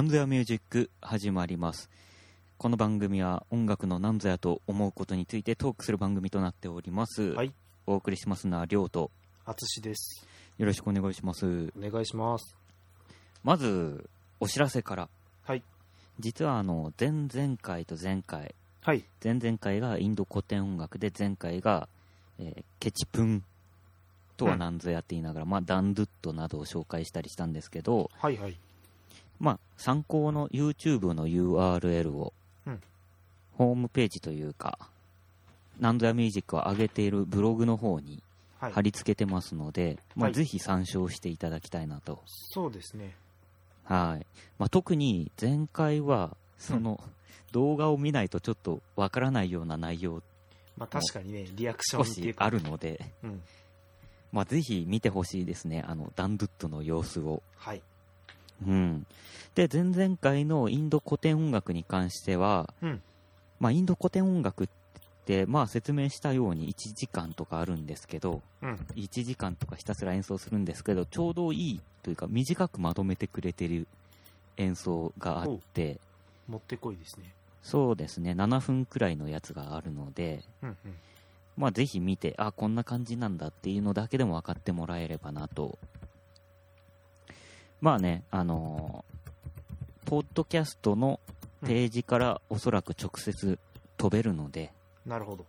なんぞやミュージック始まります。この番組は音楽のなんぞやと思うことについてトークする番組となっております。はい、お送りしますのは、りょうと、あつしです。よろしくお願いします。お願いします。まず、お知らせから。はい。実は、あの、前々回と前回、はい。前々回がインド古典音楽で、前回が、えーケチプンとは何ぞやって言いながら、まあ、ダンドゥットなどを紹介したりしたんですけど、はいはい。まあ、参考の YouTube の URL を、うんホームページというか、ナンドヤミュージックを上げているブログの方にはい。貼り付けてますので、まあ、はいぜひ参照していただきたいなと。そうですね。はい。まあ、特に前回は、その、動画を見ないとちょっとわからないような内容まあ確かにね、リアクショ少しンっていうか。あるので、うん。まあ、ぜひ見てほしいですね。あの、ダンドゥットの様子を。はい。うん。で、前々回のインド古典音楽に関しては、うん。まあ、インド古典音楽って、まあ、説明したように1時間とかあるんですけど、うん。1時間とかひたすら演奏するんですけど、ちょうどいいというか、短くまとめてくれてる演奏があって、もってこいですね。そうですね、7分くらいのやつがあるので、うんうん。まあ、ぜひ見て、あ、こんな感じなんだっていうのだけでも分かってもらえればなと。まあね、あのーポッドキャストのページからおそらく直接飛べるので、なるほど。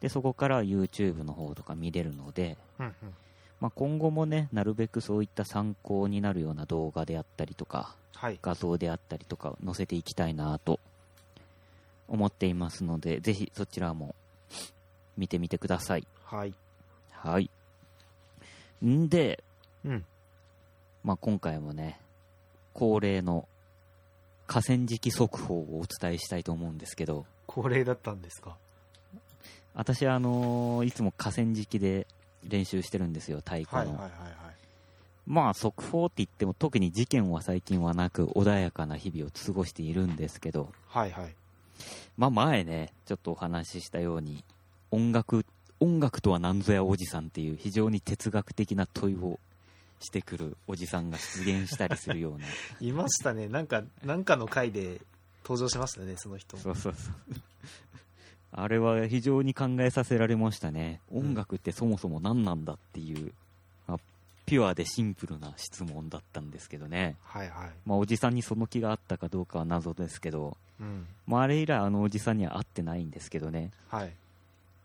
で、そこから YouTube の方とか見れるので、うんうん。まあ、今後もね、なるべくそういった参考になるような動画であったりとか、はい。画像であったりとかを載せていきたいなと思っていますので、ぜひそちらも見てみてください。はい。はい。んで、うん。まあ、今回もね、恒例の河川敷速報をお伝えしたいと思うんですけど、恒例だったんですか？私はあのーいつも河川敷で練習してるんですよ、太鼓の。はいはいはいはい。まあ、速報って言っても特に事件は最近はなく穏やかな日々を過ごしているんですけど、はいはい。まあ前ね、ちょっとお話ししたように、音楽、音楽とは何ぞやおじさんっていう非常に哲学的な問いをしてくるおじさんが出現したりするような。いましたね。なんか、なんかの回で登場しましたね、その人。そうそうそう。あれは非常に考えさせられましたね。ん音楽ってそもそも何なんだっていう、まあ、ピュアでシンプルな質問だったんですけどね。はいはい。まあおじさんにその気があったかどうかは謎ですけど、うん。まああれ以来あのおじさんには会ってないんですけどね。はい。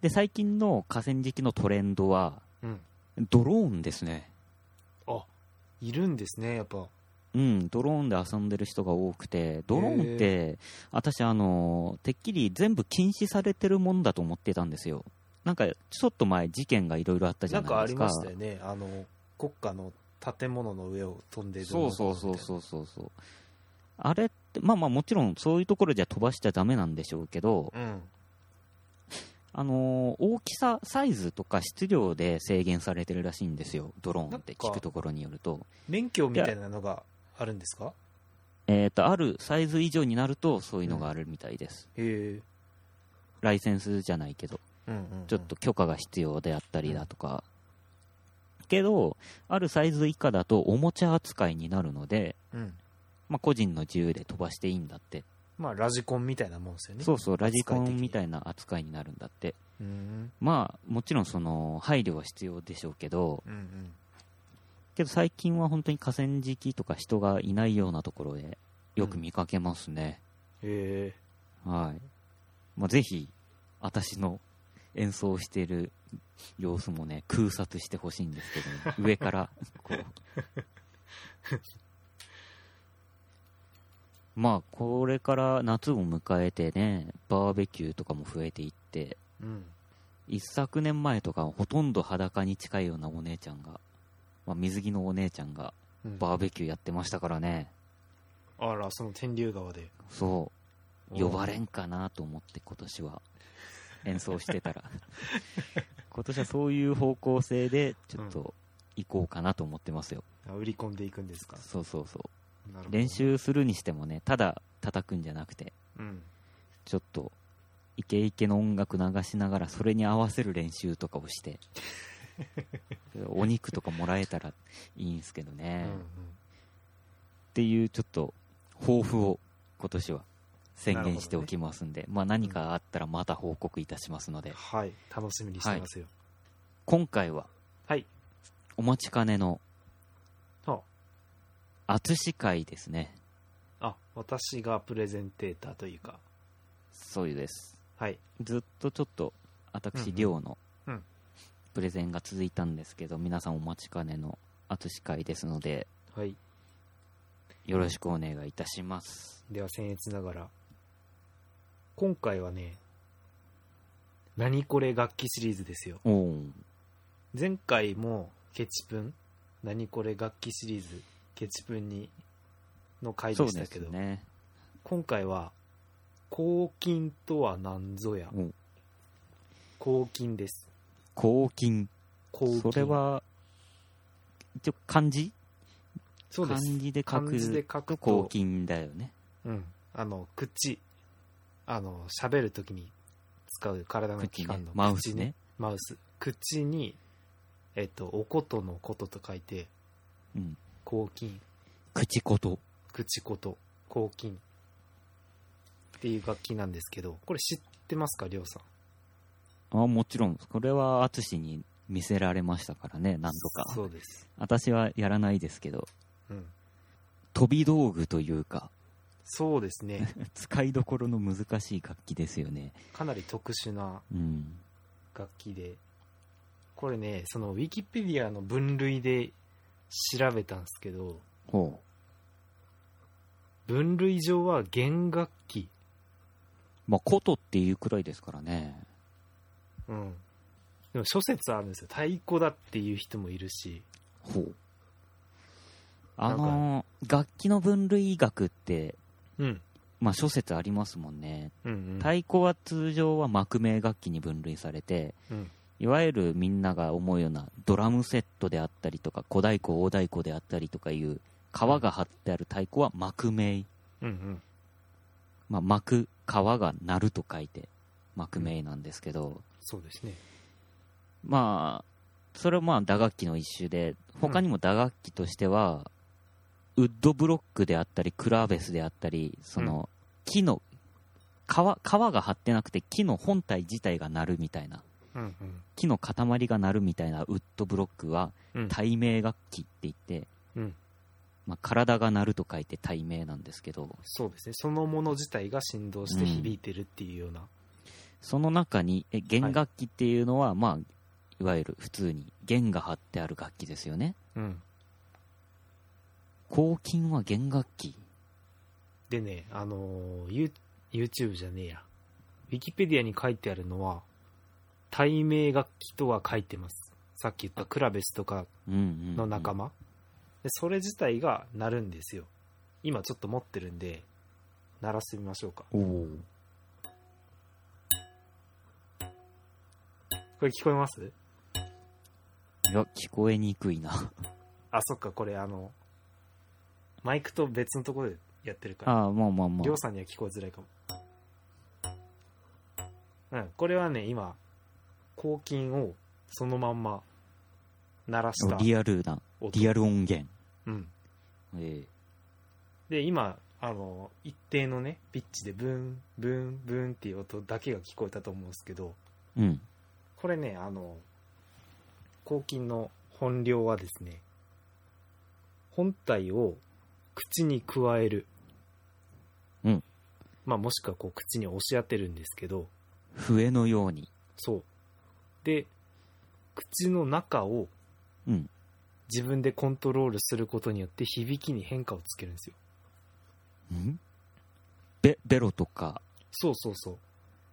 で、最近の河川敷のトレンドは、うん。ドローンですね。あ、いるんですね、やっぱ。うん、ドローンで遊んでる人が多くて、ドローンって、私、あの、てっきり全部禁止されてるもんだと思ってたんですよ。なんか、ちょっと前、事件がいろいろあったじゃなんないですか。かありましたよね。あの、国家の建物の上を飛んでる。そうそうそうそうそうそう。あれって、まあまあもちろんそういうところじゃ飛ばしちゃダメなんでしょうけど、うん。あのー大きさ、サイズとか質量で制限されてるらしいんですよ、ドローンって聞くところによると。免許みたいなのがあるんですか？えっ、と、あるサイズ以上になるとそういうのがあるみたいです。へえ。ライセンスじゃないけど、うんうんうんちょっと許可が必要であったりだとか。けど、あるサイズ以下だとおもちゃ扱いになるので、うん。まあ個人の自由で飛ばしていいんだって。まあ、ラジコンみたいなもんですよね。そうそう、ラジコンみたい。いな扱いになるんだって。うん。まあ、もちろんその、配慮は必要でしょうけど、うんうん。けど最近は本当に河川敷とか人がいないようなところでよく見かけますね。へえ。はい。まあ、ぜひ、私の演奏している様子もね、空撮してほしいんですけど、ね、上から、こう。まあ、これから夏を迎えてね、バーベキューとかも増えていって、うん。一昨年前とかはほとんど裸に近いようなお姉ちゃんが、まあ、水着のお姉ちゃんがうんバーベキューやってましたからね。あら、その天竜川で。そう。呼ばれんかなと思って今年は演奏してたら 今年はそういう方向性でちょっと行こうかなと思ってますよ、あ売り込んでいくんですか。そうそうそう練。習するにしてもねただ叩くんじゃなくてうん。ちょっとイケイケの音楽流しながらそれに合わせる練習とかをして お肉とかもらえたらいいんすけどね、うんうん。っていうちょっと抱負を今年は宣言しておきますんで、まあ何かあったらまた報告いたしますので、はい。楽しみにしてますよ。今回ははい。お待ちかねのは淳会ですね。あ私がプレゼンテーターというかそうです。はいずっとちょっと私、うんうん寮のうんプレゼンが続いたんですけど、皆さんお待ちかねの淳会ですので、はいよろしくお願いいたします。では僭越ながら今回はね何これ楽器シリーズですよ前回もケチプン何これ楽器シリーズケチプンにの回ででしたけど、すね。今回は抗菌とは何ぞやお抗菌です抗菌。抗菌それは、一応漢字？そうです漢字で書漢字で書く抗菌だよね。うんあの口あの喋るときに使う体の器官の口ね。マウスね。マウス口にえっとおことのことと書いてうん。抗菌口こと。口こと。抗菌っていう楽器なんですけどこれ知ってますかりょうさん？あもちろん、これは淳に見せられましたからね、何度か。そうです。私はやらないですけど、うん。飛び道具というか、そうですね。使いどころの難しい楽器ですよね。かなり特殊なうん。楽器で。これねそのウィキペディアの分類で調べたんですけどほ分類上は弦楽器う。まあ、琴っていうくらいですからね。うんでも諸説あるんですよ太鼓だっていう人もいるしほう。あのー楽器の分類学って、うんまあ諸説ありますもんね。うんうん太鼓は通常は幕名楽器に分類されて、うんいわゆるみんなが思うようなドラムセットであったりとか、小太鼓、大太鼓であったりとかいう、皮が張ってある太鼓は幕名。うんうん。まあ、幕、皮が鳴ると書いて、幕名なんですけど、そうですね。まあ、それはまあ打楽器の一種で、他にも打楽器としては、ウッドブロックであったり、クラーベスであったり、その、木の、皮、皮が張ってなくて木の本体自体が鳴るみたいな、うんうん木の塊が鳴るみたいなウッドブロックは、うん。対名楽器って言って、うん。まあ、体が鳴ると書いて対名なんですけど、そうですね。そのもの自体が振動して響いてるっていうような、その中に、え弦楽器っていうのは、まあ、いわゆる普通に弦が張ってある楽器ですよね。うん。抗菌は弦楽器。でねあの YouTube じゃねえや。ウィキペディアに書いてあるのは対名楽器とは書いてます。さっき言ったクラベスとかの仲間、でそれ自体が鳴るんですよ。今ちょっと持ってるんで鳴らしてみましょうか。これ聞こえます？いや、聞こえにくいな。あそっかこれあのマイクと別のところでやってるから。ああ、まあまあまりょうさんには聞こえづらいかも。うんこれはね今抗菌をそのまんま鳴らした。リアルな、リアル音源。うんえで今あの一定のねピッチでブンブンブンっていう音だけが聞こえたと思うんですけどうん。これねあの抗菌の本領はですね本体を口に加えるうんまあもしくはこう口に押し当てるんですけど笛のように。そうで口の中をうん。自分でコントロールすることによって響きに変化をつけるんですよん？ベ、ベロとか、そうそうそう、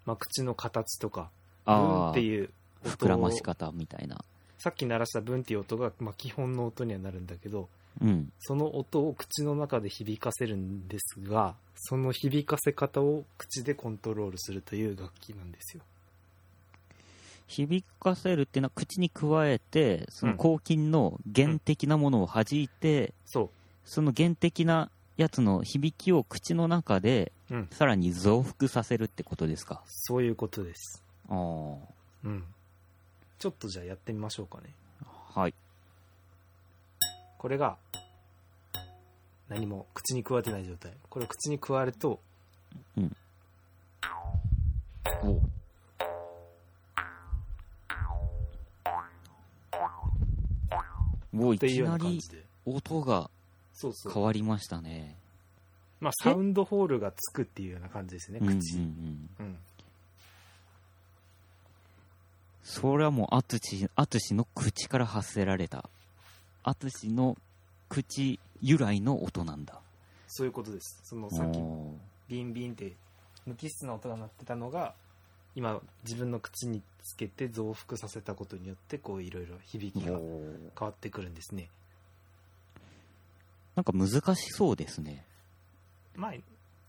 まあ、口の形とかブーンああって、いう音膨らまし方みたいな。さっき鳴らしたブンっていう音が、まあ、基本の音にはなるんだけどうん。その音を口の中で響かせるんですがその響かせ方を口でコントロールするという楽器なんですよ響かせるっていうのは口に加えて、その抗菌の原的なものを弾いて、そその原的なやつの響きを口の中でううん。さらに増幅させるってことですか？そういうことです。ああ。うん。ちょっとじゃあやってみましょうかね。はい。これが何も口に食われてない状態。これを口に食われるとおもういきなり音が変わりましたね。まあサウンドホールがつくっていうような感じですねうんうんう口、ん。うん。それはもう、アツシ、アツシの口から発せられた、アツシの口由来の音なんだ。そういうことです。そのさっきビンビンって無機質な音が鳴ってたのが今自分の口につけて増幅させたことによってこういろいろ響きが変わってくるんですねなんか難しそうですね。まあ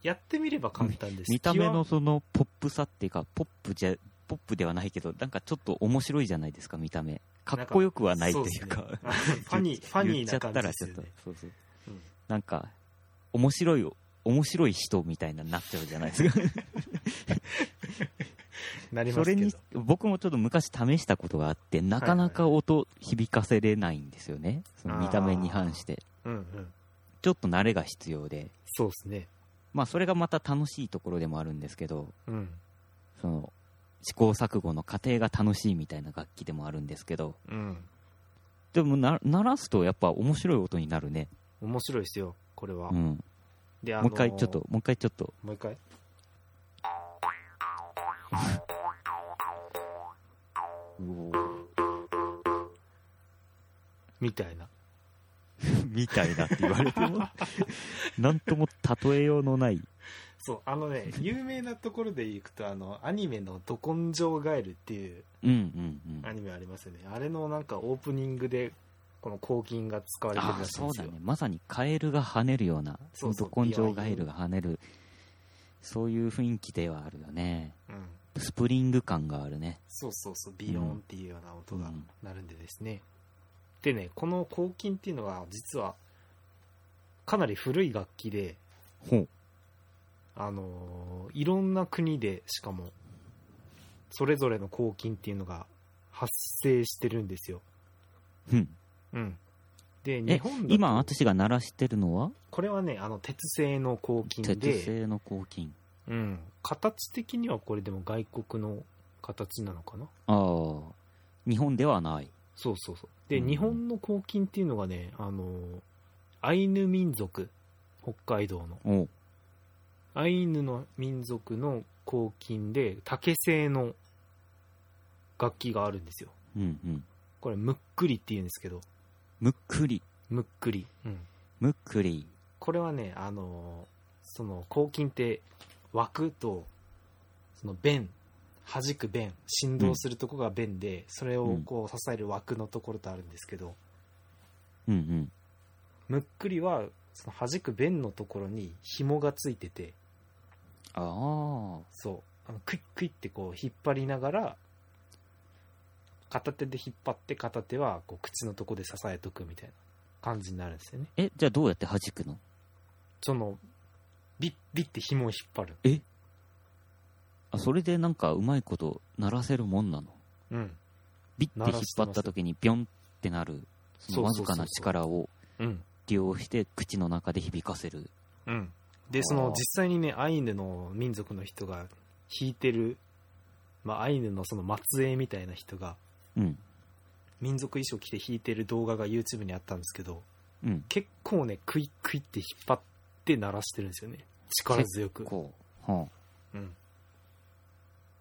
やってみれば簡単です見た目の気そのポップさっていうか、ポップじゃ、ポップではないけど、なんかちょっと面白いじゃないですか、見た目。かっこよくはないというか。ねファニー ファニー言っちゃな感じったらちょっとですよね、そうそう。うんなんか、面白い、面白い人みたいなになっちゃうじゃないですか。なりますけどそれに、僕もちょっと昔試したことがあって、なかなか音響かせれないんですよね。その見た目に反して。うんうんちょっと慣れが必要で。そうですねまあそれがまた楽しいところでもあるんですけど、うんその、試行錯誤の過程が楽しいみたいな楽器でもあるんですけど、うんでもな鳴らすとやっぱ面白い音になるね。面白いですよこれは、うん。であのもう一回ちょっと、もう一回ちょっと。もう一回みたいな みたいなって言われても、なんとも例えようのない。そうあのね有名なところでいくとあのアニメの「ど根性ガエル」っていう。アニメありますよねあれのなんかオープニングでこの抗菌が使われてるあらしいんですよそうだね。まさにカエルが跳ねるような、そうそうど根性ガエルが跳ねる、そういう雰囲気ではあるよね。うんスプリング感があるね。そうそうそうビヨーンっていうような音がうん鳴るんでですね、でねこの抗菌っていうのは実はかなり古い楽器でほう。あのーいろんな国でしかもそれぞれの抗菌っていうのが発生してるんですようん。うんでえ日本だと今、私が鳴らしてるのは、これはねあの鉄製の抗菌で鉄製の抗菌。うん、形的にはこれでも外国の形なのかな？ああ。日本ではない。そうそうそうで、うん日本の抗菌っていうのがねあのアイヌ民族北海道のアイヌの民族の抗菌で竹製の楽器があるんですようんうん。これむっくりって言うんですけどむっくり。むっくり、うん、むっくり。これはねあのその抗菌って枠とその弁弾く弁振動するとこが弁で、それをこう支える枠のところとあるんですけど、うんうん。むっくりはその弾く弁のところに紐がついててああ。そう。あのクイックイってこう引っ張りながら片手で引っ張って片手はこう口のとこで支えとくみたいな感じになるんですよね。え、じゃあどうやって弾くの？そのビッビッて紐を引っ張る。あ、それでなんかうまいこと鳴らせるもんなの？うん。ビッて引っ張った時にビョンってなる、そのわずかな力をうん。利用して口の中で響かせる。うん。でその実際にねアイヌの民族の人が弾いてる、まあ、アイヌのその末裔みたいな人がうん。民族衣装着て弾いてる動画が YouTube にあったんですけどうん。結構ねクイックイって引っ張って鳴らしてるんですよね力強くこう。はうん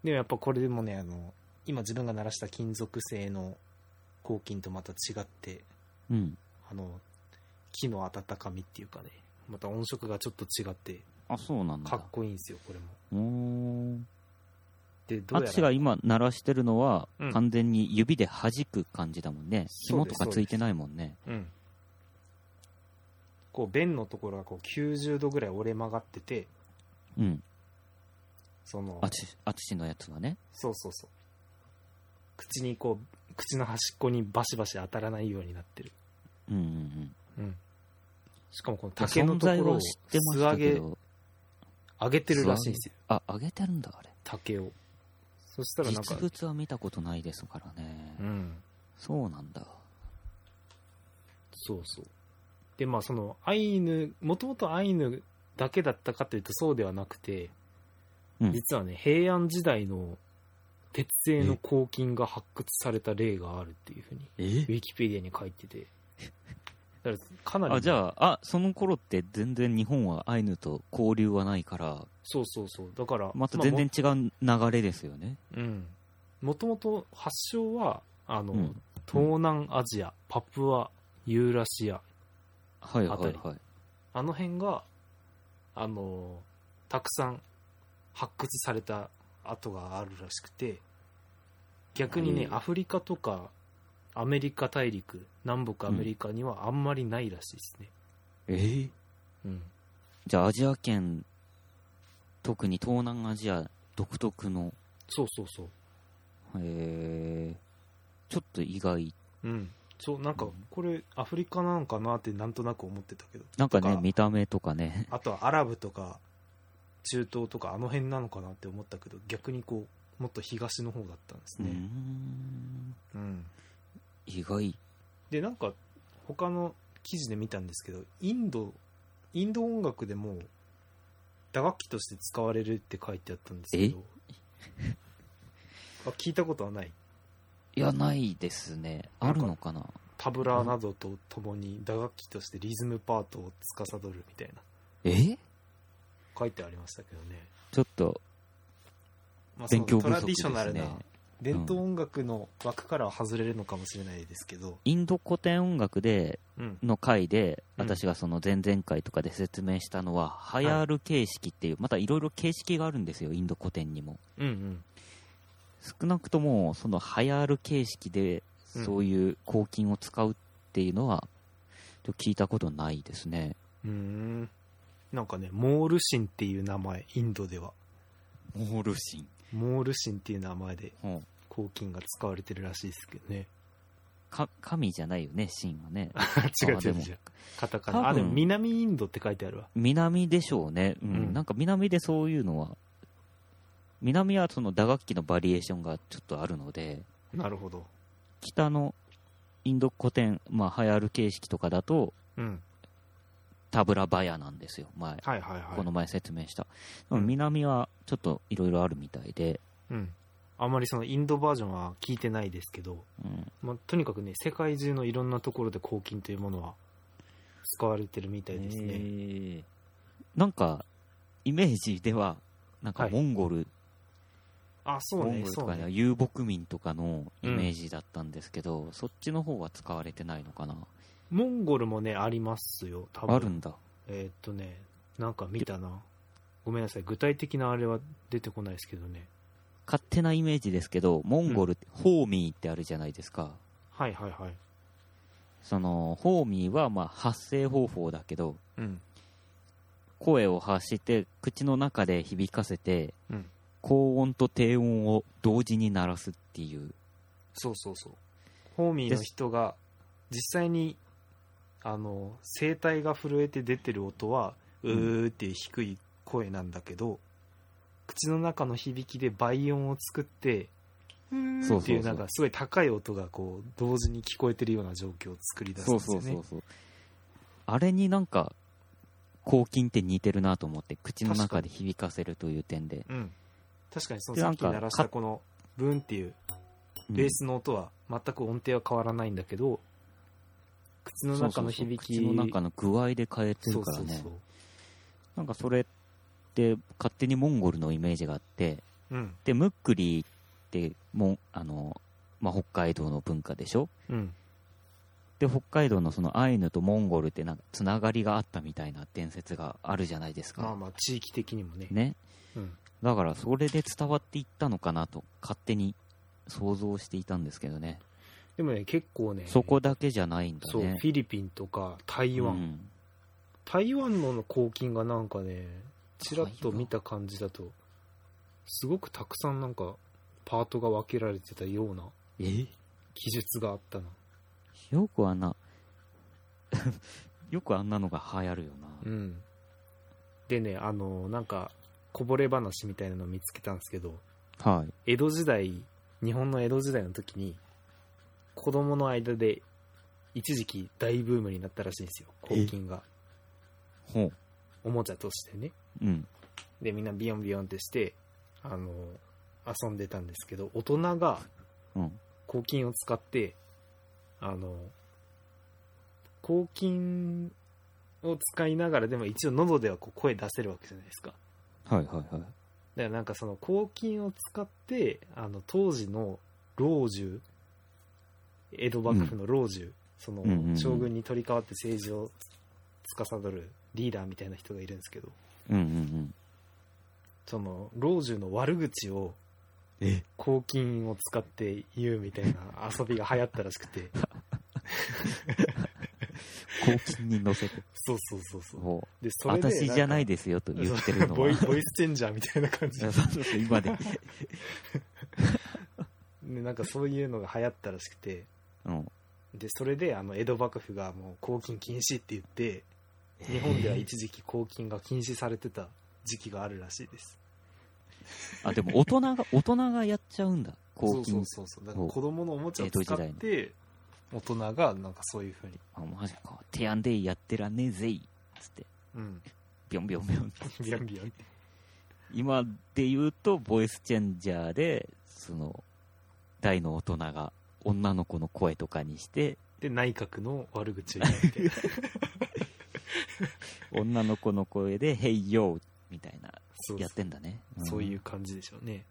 でもやっぱこれでもねあの今自分が鳴らした金属製の合金とまた違ってあ。うん。あの木の温かみっていうかねまた音色がちょっと違ってあ、そうなんだ。かっこいいんですよこれも。でどうやら私が今鳴らしてるのは、うん完全に指で弾く感じだもんね。紐とかついてないもんね。うんこう弁のところがこう90度ぐらい折れ曲がっててうん。そのあつし、あつしのやつはね。そうそうそう口にこう口の端っこにバシバシ当たらないようになってるうんうんうん。うんしかもこの竹のとこ存在ろをは知ってまし素揚げたけど。上げてるらしいんですよあ、揚げてるんだ、あれ。竹をそしたらなんか実物は見たことないですからね。うんそうなんだ。そうそうでまあそのアイヌもともとアイヌだけだったかというとそうではなくて、うん。実はね平安時代の鉄製の黄金が発掘された例があるっていうふうにえ？ウィキペディアに書いてて。だからかなりあじゃああその頃って全然日本はアイヌと交流はないから。そうそうそう。だからまた全然違う流れですよね、うん。もともと発祥はあの、うん。東南アジアパプアユーラシアはいはいはい。あの辺があのたくさん発掘された跡があるらしくて逆にね、アフリカとかアメリカ大陸南北アメリカにはあんまりないらしいですね、えー？うん。じゃあアジア圏特に東南アジア独特の？そうそうそう。えー。ちょっと意外。うんそうなんかうん。これアフリカなのかなってなんとなく思ってたけど。なんかねと見た目とかね。あとはアラブとか中東とかあの辺なのかなって思ったけど逆にこうもっと東の方だったんですね、ん。うん。意外。でなんか他の記事で見たんですけどインドインド音楽でも打楽器として使われるって書いてあったんですけど。あ聞いたことはないいやないですね。あるのかな？タブラなどとともに打楽器としてリズムパートを司るみたいな。え？書いてありましたけどね、ちょっとまあ、勉強不そのトラディ足ですショナルなね伝統音楽の枠からは外れるのかもしれないですけど、インド古典音楽でうん、の回でうん。私がその前々回とかで説明したのは、ハヤール形式っていうまたいろいろ形式があるんですよインド古典にも。うんうん少なくともそのハヤール形式でうんそういう黄金を使うっていうのは聞いたことないですね。うーん。なんかねモール神っていう名前インドでは。モール神。モール神っていう名前でほう。黄金が使われてるらしいですけどね。か神じゃないよね神はね。違う違う違う。カタカナ。あでも南インドって書いてあるわ。南でしょうね、うん。うん。なんか南でそういうのは南はその打楽器のバリエーションがちょっとあるのでなるほど。北のインド古典、まあ、ハヤール形式とかだとうん。タブラバヤなんですよ。前、はいはいはい。この前説明した、うん。南はちょっといろいろあるみたいで、うん。あんまりそのインドバージョンは聞いてないですけど、うん、まあ、とにかくね世界中のいろんなところで黄金というものは使われてるみたいですね、えー。なんかイメージではなんかはい。モンゴル、あそうモンねゴルとかね。遊牧民とかのイメージだったんですけど、そっちの方は使われてないのかな。モンゴルもねありますよ多分。あるんだ。えーっとねなんか見たな。ごめんなさい具体的なあれは出てこないですけどね。勝手なイメージですけどモンゴルって、ホーミーってあるじゃないですか。はいはいはい。そのホーミーはまあ発声方法だけどうん。声を発して口の中で響かせてうん高音と低音を同時に鳴らすっていう。そうそうそう。ホーミーの人が実際にあの声帯が震えて出てる音はうーっていう低い声なんだけど、口の中の響きで倍音を作ってっていうなんかすごい高い音がこう同時に聞こえてるような状況を作り出すんそうですよね。そうそうそうあれになんか抗菌って似てるなと思って口の中で響かせるという点で、うん確かにそのさっき鳴らしたこのブーンっていううん。ベースの音は全く音程は変わらないんだけど口の中の響き口の中の具合で変えてるからね。そなんかそれって勝手にモンゴルのイメージがあってうん。でムックリってもあの、まあ、北海道の文化でしょ？うん。で北海道のそのアイヌとモンゴルってなんかつながりがあったみたいな伝説があるじゃないですか、まあまあ地域的にもね。ね。うんだからそれで伝わっていったのかなと勝手に想像していたんですけどね。でもね結構ねそこだけじゃないんだそうフねィリピンとか台湾、うん。台湾の黄金がなんかねちらっと見た感じだとすごくたくさんなんかパートが分けられてたようなえ？記述があったな。よくあんな よくあんなのが流行るよな、うん。でねあのなんかこぼれ話みたいなのを見つけたんですけどはい江戸時代日本の江戸時代の時に子供の間で一時期大ブームになったらしいんですよ抗菌がほう。おもちゃとしてねうん。でみんなビヨンビヨンってしてあの遊んでたんですけど大人がうん。抗菌を使ってあの抗菌を使いながらでも一応喉ではこう声出せるわけじゃないですかはいはいはい。だからなんかその抗菌を使ってあの当時の老中江戸幕府の老中、そのうんうんうん将軍に取り替わって政治を司るリーダーみたいな人がいるんですけどうんうんうん。その老中の悪口をえ？抗菌を使って言うみたいな遊びが流行ったらしくて に乗せて。そうそうそうそうほでそれで私じゃないでですよと言ってるのは。ボイボイスチェンジャーみたいな感じ そうそう今で。でなんかそういうのが流行ったらしくてうん。でそれであの江戸幕府がもう抗菌禁止って言って日本では一時期抗菌が禁止されてた時期があるらしいですあ、でも大人が、大人がやっちゃうんだ。抗菌。そうそうそうそうだから子供のおもちゃを使って大人がなんかそういうふうに。あ、マジか。提案でやってらんねえぜい。つって、うん。ビョンビョンビョン。ビヤンビヤン。今で言うと、ボイスチェンジャーで、その、大の大人が女の子の声とかにして、で内閣の悪口を言って 女の子の声で、ヘイヨーみたいな、そうやってんだね。そういう感じでしょうね。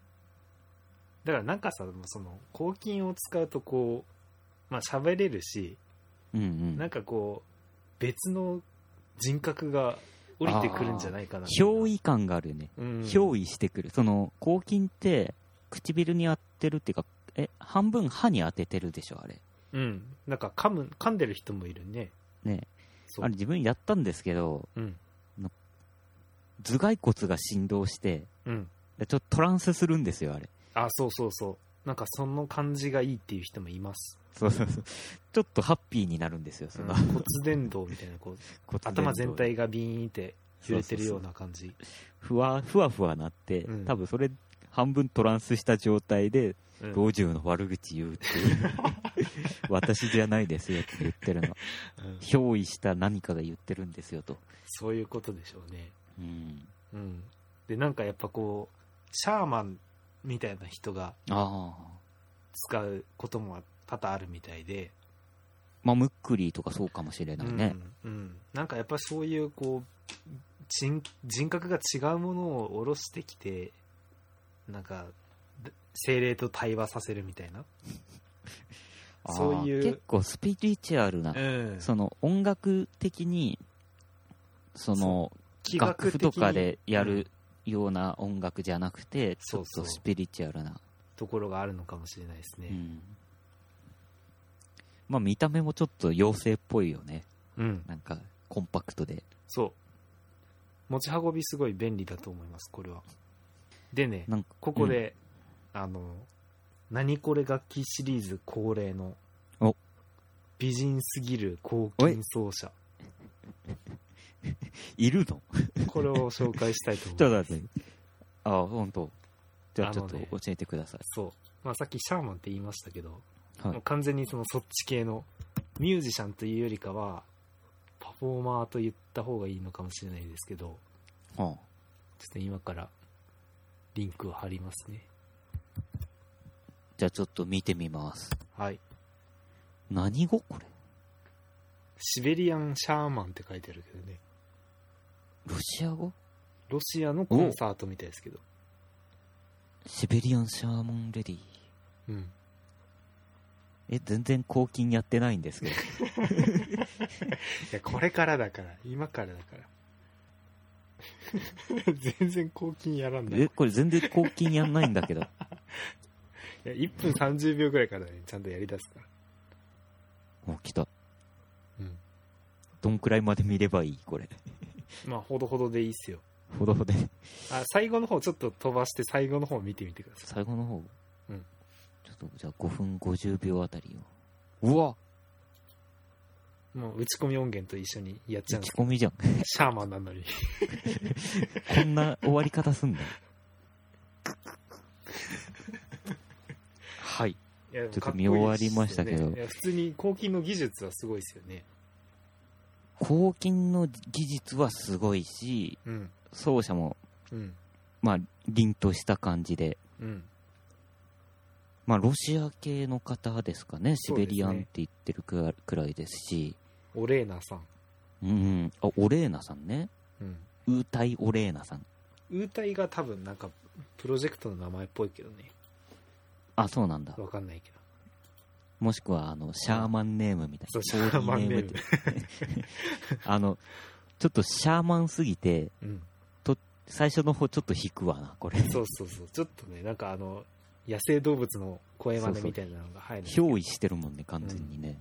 だからなんかさその抗菌を使うとこうまあ喋れるしうん。うんうん。なんかこう別の人格が降りてくるんじゃないかな憑依感があるよね。うん憑依してくる。その、抗菌って、唇に当てるっていうか、え、半分歯に当ててるでしょ、あれ。うんなんか噛む噛んでる人もいるねね。あれ自分やったんですけど、うん頭蓋骨が振動して、うんでちょっとトランスするんですよ、あれ。あそうそうそうなんかその感じがいいっていう人もいます、そうそうそう。ちょっとハッピーになるんですよ、その、骨伝導みたいなこう頭全体がビーンって揺れてるような感じ。ふわ、ふわふわなって、うん。多分それ、半分トランスした状態で、うん。老中の悪口言うっていう。私じゃないですよって言ってるの。うん。憑依した何かが言ってるんですよと。そういうことでしょうね。うん。うん。でなんかやっぱこうシャーマンみたいな人が。使うことも多々あるみたいで、まあ、ムックリーとかそうかもしれないね。うんうんなんかやっぱりそういうこう人人格が違うものを下ろしてきてなんか精霊と対話させるみたいな そういう結構スピリチュアルな、うんその音楽的に、その、気楽譜とかでやうんるような音楽じゃなくて、ちょっそうそうとスピリチュアルな。ところがあるのかもしれないですねうん。まあ見た目もちょっと妖精っぽいよね。うん、なんか、コンパクトで。そう持ち運びすごい便利だと思いますこれはでねなんか、ここで、あの何これ楽器シリーズ恒例のお美人すぎる抗菌奏者 いるの？これを紹介したいと ちょっと思います待って。ああ、本当。じゃあちょっと教えてください。そう、まあ、さっきシャーマンって言いましたけど、はい。もう完全にそのそっち系のミュージシャンというよりかはパフォーマーと言った方がいいのかもしれないですけどはちょっと今からリンクを貼りますね。あ、じゃあちょっと見てみます。はい。何語？これ。シベリアンシャーマンって書いてあるけどねロシア語？ロシアのコンサートみたいですけどシベリアンシャーモンレディ。うんえ、全然抗菌やってないんですけど。いやこれからだから今からだから 全然抗菌やらんないえ、これ全然抗菌やんないんだけど。いや1分30秒ぐらいからねちゃんとやりだすからお、来た。うんどんくらいまで見ればいいこれ。まあほどほどでいいっすよほどほどで。あ最後の方ちょっと飛ばして最後の方見てみてください最後の方？うんちょっと、じゃあ5分50秒あたりを。うわもう打ち込み音源と一緒にやっちゃ打うんですち込みじゃん。シャーマンなのに こんな終わり方すんだ。はい。ちょっと見終わりましたけど普通に抗菌の技術はすごいですよね抗菌の技術はすごいし、うん。奏者も、うん。まあ、凛とした感じで、うん。まあ、ロシア系の方ですかね、シベリアンって言ってるくらいですし、オレーナさん。うんうん、あ、オレーナさんね。うん。ウータイ・オレーナさん。ウータイが多分なんかプロジェクトの名前っぽいけどね。あ、そうなんだ。わかんないけどもしくは、あの、シャーマンネームみたいな。シャーマンネーム あの、ちょっとシャーマンすぎて、うん最初の方ちょっと引くわな、これ。そうそうそうちょっとねなんかあの野生動物の声真似みたいなのが入る憑依してるもんね、完全にね。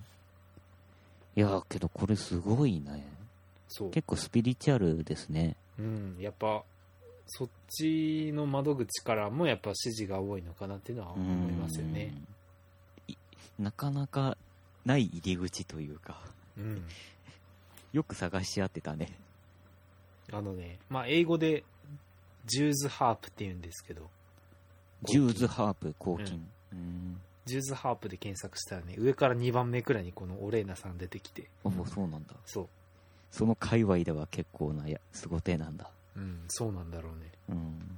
いやー、けどこれすごいね。そう結構スピリチュアルですね。うんやっぱそっちの窓口からもやっぱ支持が多いのかなっていうのは思いますよねうん。いなかなかない入り口というか、うんよく探し当ててたね。あのねまあ英語で Jew's harp って言うんですけどジューズハープ、抗琴。うん。 Jew's harp で検索したらね上から2番目くらいにこのオレーナさん出てきてあ、もうそうなんだ。そうその界隈では結構なや、すご手なんだ。うんそうなんだろうねうん。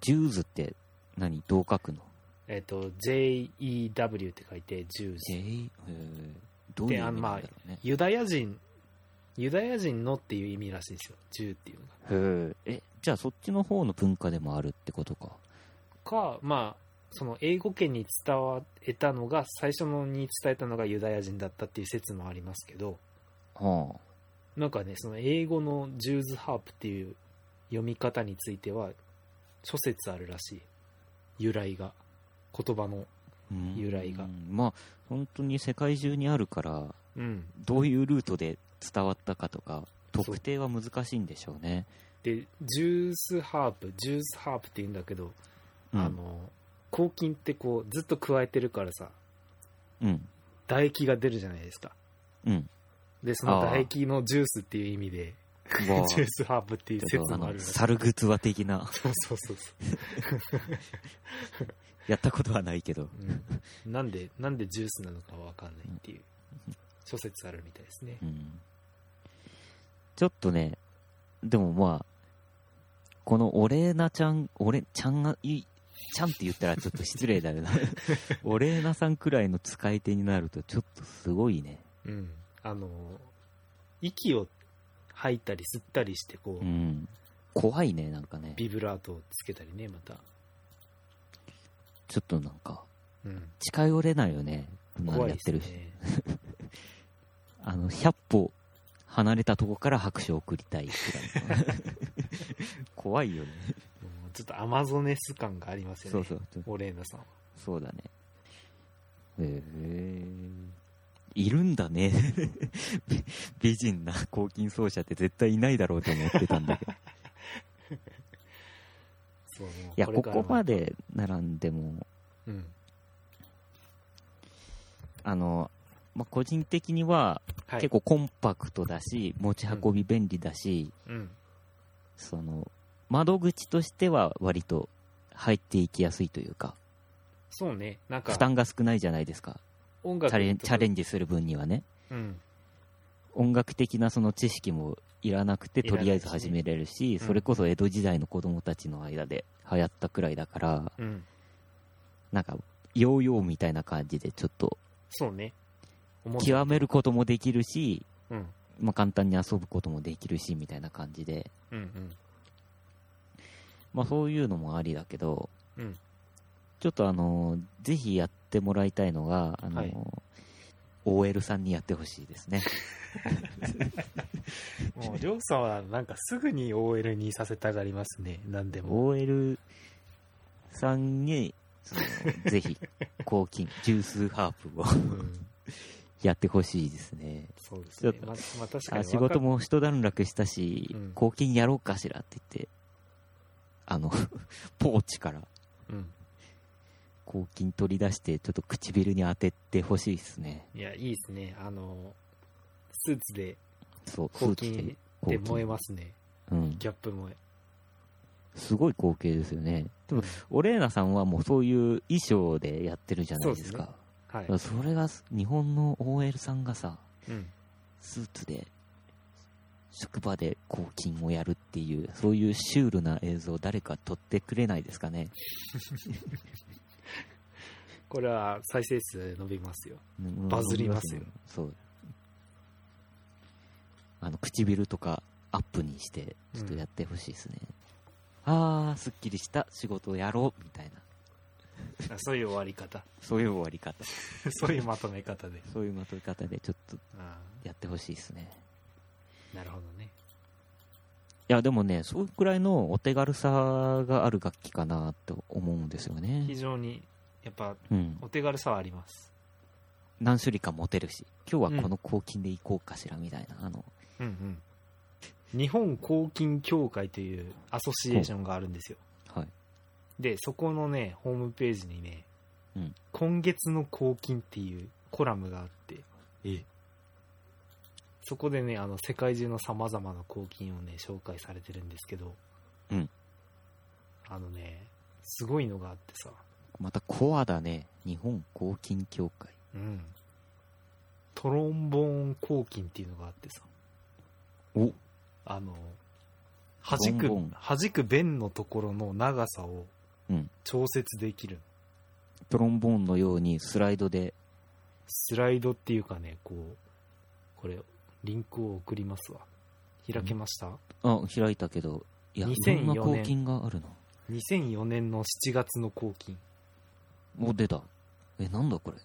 ジューズって何？どう書くの？えっ、と JEW って書いてジューズ J? えーどういう意味なんだろうね。ユダヤ人ユダヤ人のっていう意味らしいんですよジューっていうのが。え、じゃあそっちの方の文化でもあるってことか。かまあその英語圏に伝わえたのが最初のに伝えたのがユダヤ人だったっていう説もありますけどはあ。なんかねその英語のジューズハープっていう読み方については諸説あるらしい由来が言葉のうん。由来が。まあ、本当に世界中にあるから、うん。どういうルートで伝わったかとか、特定は難しいんでしょうね。でジュースハープジュースハープって言うんだけど、うん。あの抗菌ってこうずっと加えてるからさうん。唾液が出るじゃないですか。うん。でその唾液のジュースっていう意味で ジュースハープっていう説もあるらしい。猿グツワ的な、そうそうそうそう やったことはないけど。うん、なんでなんでジュースなのかわかんないっていう諸説あるみたいですねうん。ちょっとね、でもまあ、このオレーナちゃん、オレ、ちゃんが、い、ちゃんって言ったらちょっと失礼だよな。オレーナさんくらいの使い手になるとちょっとすごいね。うんあの息を吐いたり吸ったりしてこう、うん。怖いね、なんかね。ビブラートをつけたりねまた、ちょっとなんか、うん、近寄れないよね。怖いやってるし。ね あの、100歩離れたとこから拍手を送りたいくらいの。怖いよね。うんちょっとアマゾネス感がありますよねそうそう。オレーナさんはそうだね。へえいるんだね。美 美人な抗菌奏者って絶対いないだろうと思ってたんだけど。いや、ここまで並んでも、うん。あの、まあ、個人的にははい、結構コンパクトだし、持ち運び便利だし、うん。その、窓口としては割と入っていきやすいというか、そうね。なんか。負担が少ないじゃないですか。音楽チャレンジする分にはね。うん音楽的なその知識もいらなくてとりあえず始めれるし、うん。それこそ江戸時代の子供たちの間で流行ったくらいだから、うん。なんか、ヨーヨーみたいな感じでちょっとそうね。極めることもできるし、うん。まあ簡単に遊ぶこともできるし、みたいな感じで、うんうん。まあそういうのもありだけど、うん。ちょっとあの、ぜひやってもらいたいのが、あの、はい OL さんにやってほしいですね。もうりょうさんはなんかすぐに OL にさせたがりますね。何でも。OL さんに、ぜひ、抗菌、ジュースハープをうん。やってほしいですね。そうですね。ままあ確かにあ仕事も一段落したし、うん。抗菌やろうかしらって言って、あの、ポーチからうん抗菌取り出して、ちょっと唇に当ててほしいですね。いやいいですねあのスーツでそう、抗菌でで燃えますねうん。ギャップ燃えすごい光景ですよね。でもうん、オレーナさんはもうそういう衣装でやってるじゃないですか。はいだからそれが、日本の OL さんがさ、うんスーツで、職場で抗菌をやるっていう、そういうシュールな映像を誰か撮ってくれないですかね？これは再生数伸びますようんバズりますよ。そう。あの、唇とかアップにして、ちょっとやってほしいですね。あー、すっきりした仕事をやろう、みたいな。そういう終わり方 そういう終わり方。そういうまとめ方でそういうまとめ方でちょっとあやってほしいですね。あなるほどねいや、でもね、そうくらいのお手軽さがある楽器かなと思うんですよね非。常にやっぱうん。お手軽さはあります。何種類か持てるし、今日はこの抗菌でいこうかしら、みたいな。あの、うんうん。日本抗菌協会というアソシエーションがあるんですよ。はい。でそこのねホームページにね、うん。今月の抗菌っていうコラムがあってえ？そこでねあの世界中のさまざまな抗菌をね紹介されてるんですけど、うん。あのねすごいのがあってさ、またコアだね。日本抗菌協会。うん、トロンボーン抗菌っていうのがあってさ。お。あの弾く弾く弁のところの長さをうん。調節できる、トロンボーンのようにスライドで、スライドっていうかねこうこれリンクを送りますわ。開けました、あ、開いたけど、いや、い2004ろんな抗菌があるな。2004年の7月の抗菌お、出た。え、なんだこれ。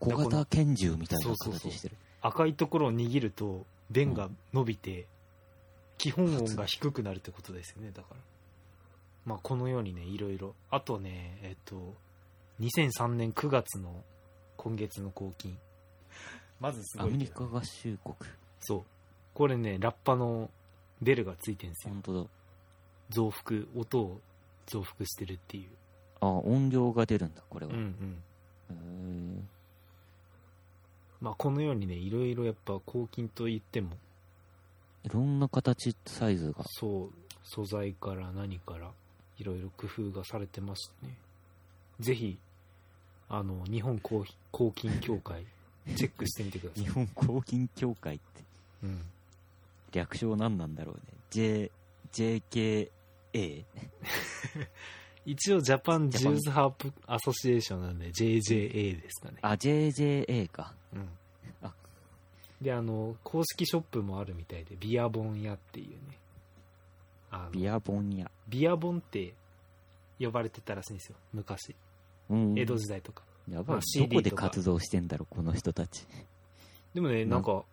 小型拳銃みたいなそうそうそう形してる。赤いところを握ると弁が伸びて、基本音が低くなるってことですよねだからまあこのようにねいろいろあとねえっと2003年9月の今月の抗菌まずすアごいけどメリカ合衆国。そうこれねラッパのベルがついてるんですよ本当だ。増幅音を増幅してるっていうあ、音量が出るんだ、これは。うんうんまあこのようにねいろいろやっぱ抗菌といってもいろんな形、サイズが。そう素材から何からいろいろ工夫がされてましてねぜひあの日本口琴協会 チェックしてみてください日、本口琴協会って、うん、略称何なんだろうね。J、JKA? 一応 Japan Jew's Harp Association なんで JJA ですかね、あ、JJA か。うん。あ。であの公式ショップもあるみたいでビアボン屋っていうね。あのビアボンや。ビアボンって呼ばれてたらしいんですよ昔。うん。江戸時代とか、やばい。どこで活動してんだろう、この人たち。でもねうん。なんか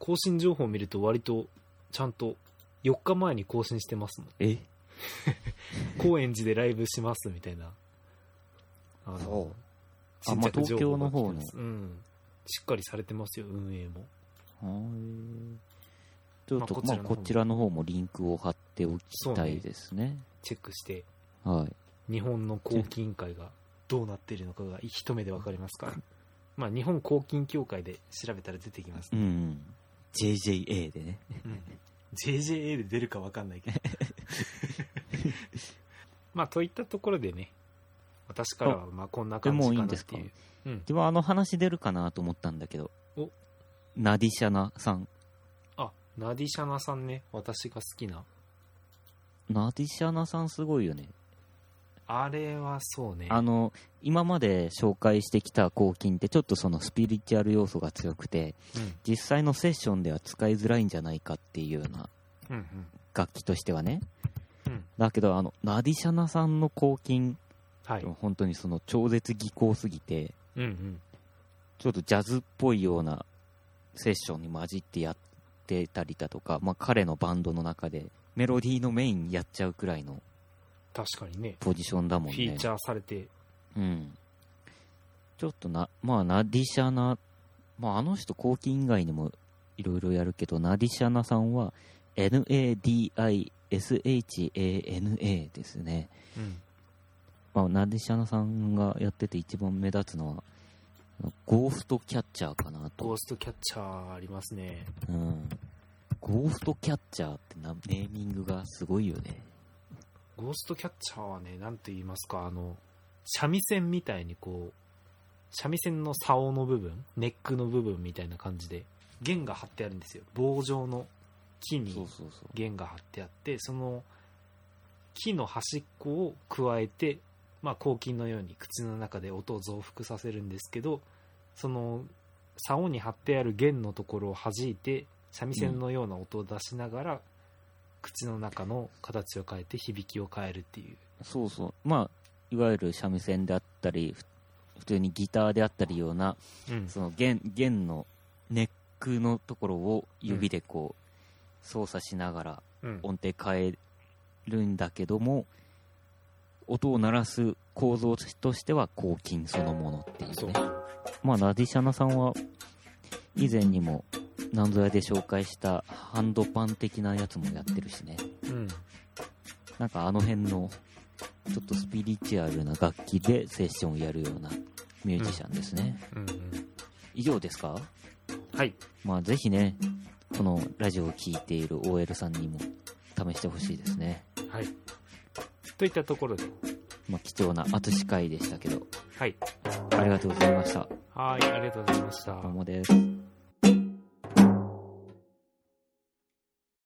更新情報を見ると割とちゃんと4日前に更新してますもん。え？高円寺でライブしますみたいな。あそう。新あまあ東京の方の。うん。しっかりされてますよ運営も。はい。ちょっと、まあ、まあこちらの方も。リンクを貼っておきたいですね。チェックして。はい。日本の抗菌会がどうなっているのかが一目で分かりますから。まあ日本抗菌協会で調べたら出てきますね、うん。うん。JJA でね。うん。JJA で出るか分かんないけど まあといったところでね私からはまあこんな感じかなってでもいいいうん。自分あの話出るかなと思ったんだけど。お。ナディシャナさん。あナディシャナさんね。私が好きな。ナディシャナさんすごいよね。あれはそうね。あの、今まで紹介してきた抗菌ってちょっとそのスピリチュアル要素が強くて、うん。実際のセッションでは使いづらいんじゃないかっていうようなうんうん。楽器としてはね。うんだけど、あの、ナディシャナさんの抗菌、はい本当にその超絶技巧すぎて、うんうんちょっとジャズっぽいようなセッションに混じってやってたりだとか、まあ、彼のバンドの中でメロディーのメインやっちゃうくらいの確かにねポジションだもんね。フィーチャーされてうん。ちょっとな、まあ、ナディシャナ、まあ、あの人、後期以外にもいろいろやるけど、ナディシャナさんは、NADISHANA ですね。うんまあ、ナディシャナさんがやってて一番目立つのは、ゴーストキャッチャーかなゴーと。ストキャッチャーありますねうん。ゴーストキャッチャーってなネーミングがすごいよね。ゴーストキャッチャーはね、なんて言いますか、あの、三味線みたいにこう、三味線の竿の部分、ネックの部分みたいな感じで、弦が張ってあるんですよ。棒状の木に弦が張ってあって、その木の端っこを加えて、まあ、抗菌のように口の中で音を増幅させるんですけど、その竿に張ってある弦のところを弾いて、三味線のような音を出しながら、口の中の形を変えて響きを変えるっていう。そうそう。まあいわゆる三味線であったりふ普通にギターであったりようなうん。その弦弦のネックのところを指でこう操作しながらうん。音程変えるんだけども音を鳴らす構造としては抗菌そのものっていうね。まあナディシャナさんは以前にもなんぞやで紹介したハンドパン的なやつもやってるしね。うん。なんかあの辺のちょっとスピリチュアルな楽器でセッションをやるようなミュージシャンですね、うんうん。以上ですか？はい。まあぜひねこのラジオを聴いている OL さんにも試してほしいですね。はい。といったところで。まあ貴重な淳会でしたけど。はい。ありがとうございました。はいありがとうございました。どうもです